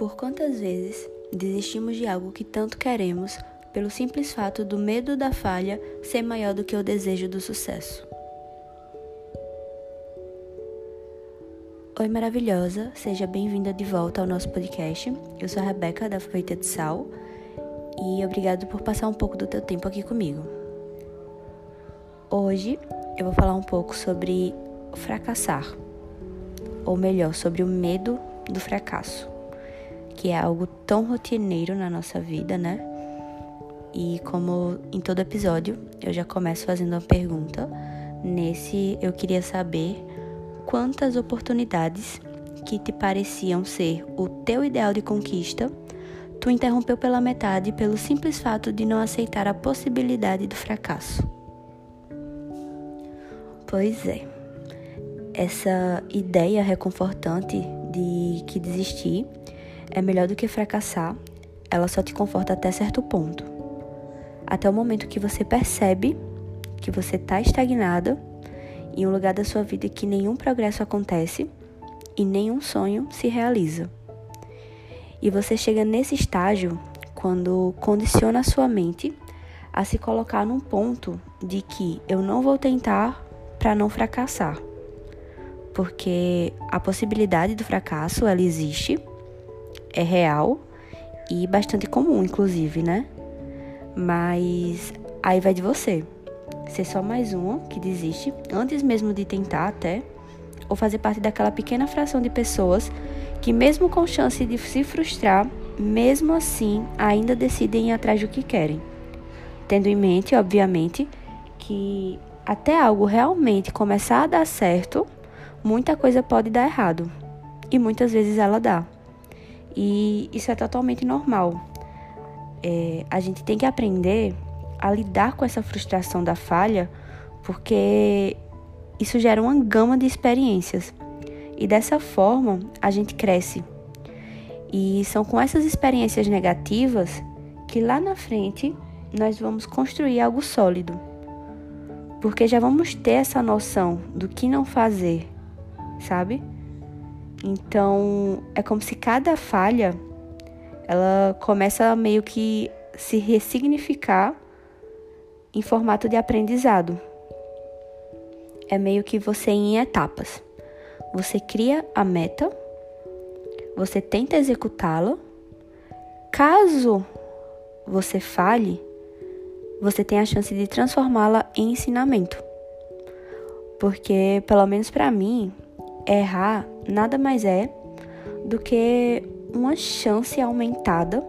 Por quantas vezes desistimos de algo que tanto queremos pelo simples fato do medo da falha ser maior do que o desejo do sucesso? Oi, maravilhosa, seja bem-vinda de volta ao nosso podcast. Eu sou a Rebeca da Feita de Sal e obrigado por passar um pouco do teu tempo aqui comigo. Hoje eu vou falar um pouco sobre fracassar, ou melhor, sobre o medo do fracasso que é algo tão rotineiro na nossa vida, né? E como em todo episódio, eu já começo fazendo uma pergunta. Nesse, eu queria saber quantas oportunidades que te pareciam ser o teu ideal de conquista, tu interrompeu pela metade pelo simples fato de não aceitar a possibilidade do fracasso. Pois é. Essa ideia reconfortante de que desistir é melhor do que fracassar, ela só te conforta até certo ponto. Até o momento que você percebe que você está estagnada em um lugar da sua vida que nenhum progresso acontece e nenhum sonho se realiza. E você chega nesse estágio quando condiciona a sua mente a se colocar num ponto de que eu não vou tentar para não fracassar. Porque a possibilidade do fracasso ela existe é real e bastante comum, inclusive, né? Mas aí vai de você. Ser só mais uma que desiste antes mesmo de tentar até, ou fazer parte daquela pequena fração de pessoas que, mesmo com chance de se frustrar, mesmo assim ainda decidem ir atrás do que querem. Tendo em mente, obviamente, que até algo realmente começar a dar certo, muita coisa pode dar errado. E muitas vezes ela dá. E isso é totalmente normal. É, a gente tem que aprender a lidar com essa frustração da falha, porque isso gera uma gama de experiências. E dessa forma, a gente cresce. E são com essas experiências negativas que lá na frente nós vamos construir algo sólido. Porque já vamos ter essa noção do que não fazer, sabe? Então, é como se cada falha ela começa a meio que se ressignificar em formato de aprendizado. É meio que você em etapas. Você cria a meta, você tenta executá-la. Caso você falhe, você tem a chance de transformá-la em ensinamento. Porque, pelo menos para mim, errar nada mais é do que uma chance aumentada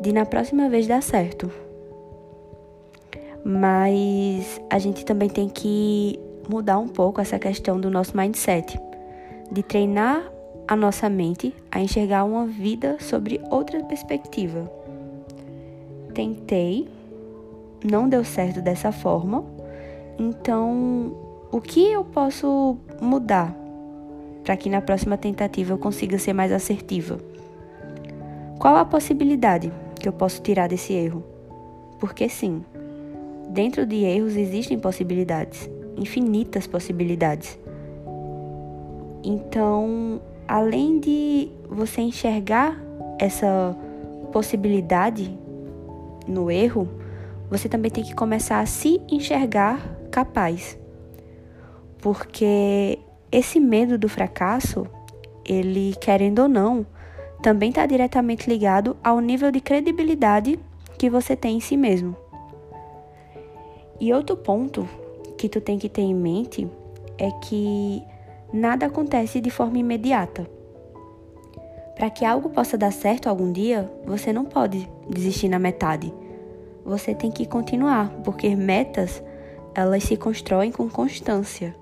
de na próxima vez dar certo. Mas a gente também tem que mudar um pouco essa questão do nosso mindset, de treinar a nossa mente a enxergar uma vida sobre outra perspectiva. Tentei, não deu certo dessa forma, então o que eu posso mudar para que na próxima tentativa eu consiga ser mais assertiva. Qual a possibilidade que eu posso tirar desse erro? Porque sim, dentro de erros existem possibilidades, infinitas possibilidades. Então, além de você enxergar essa possibilidade no erro, você também tem que começar a se enxergar capaz. Porque esse medo do fracasso, ele, querendo ou não, também está diretamente ligado ao nível de credibilidade que você tem em si mesmo. E outro ponto que tu tem que ter em mente é que nada acontece de forma imediata. Para que algo possa dar certo algum dia, você não pode desistir na metade. Você tem que continuar, porque metas, elas se constroem com constância.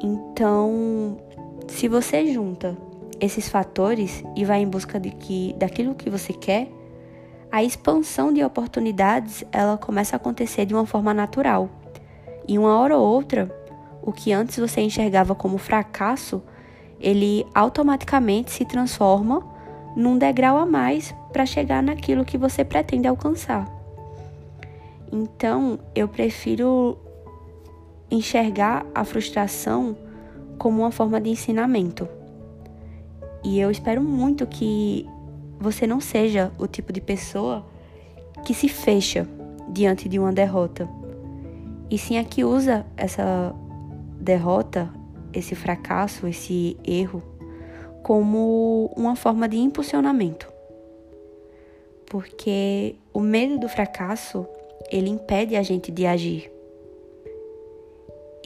Então, se você junta esses fatores e vai em busca de que, daquilo que você quer, a expansão de oportunidades ela começa a acontecer de uma forma natural. E uma hora ou outra, o que antes você enxergava como fracasso, ele automaticamente se transforma num degrau a mais para chegar naquilo que você pretende alcançar. Então, eu prefiro enxergar a frustração como uma forma de ensinamento. E eu espero muito que você não seja o tipo de pessoa que se fecha diante de uma derrota. E sim a que usa essa derrota, esse fracasso, esse erro, como uma forma de impulsionamento. Porque o medo do fracasso, ele impede a gente de agir.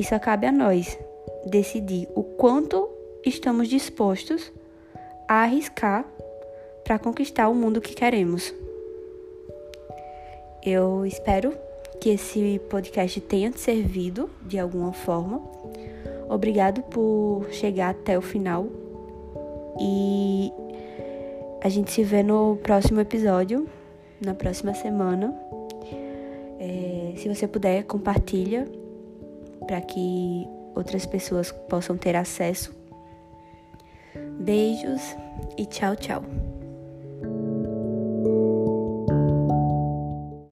Só cabe a nós decidir o quanto estamos dispostos a arriscar para conquistar o mundo que queremos. Eu espero que esse podcast tenha te servido de alguma forma. Obrigado por chegar até o final e a gente se vê no próximo episódio, na próxima semana. É, se você puder, compartilha para que outras pessoas possam ter acesso. Beijos e tchau, tchau.